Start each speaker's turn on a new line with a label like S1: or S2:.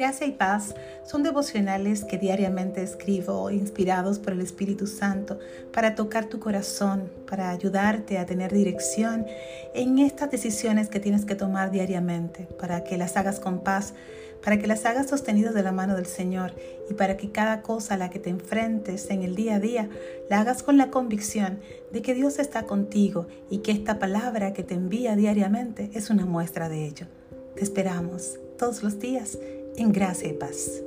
S1: Gracia y paz son devocionales que diariamente escribo inspirados por el Espíritu Santo para tocar tu corazón, para ayudarte a tener dirección en estas decisiones que tienes que tomar diariamente, para que las hagas con paz, para que las hagas sostenidas de la mano del Señor y para que cada cosa a la que te enfrentes en el día a día la hagas con la convicción de que Dios está contigo y que esta palabra que te envía diariamente es una muestra de ello. Te esperamos todos los días en gracia y paz.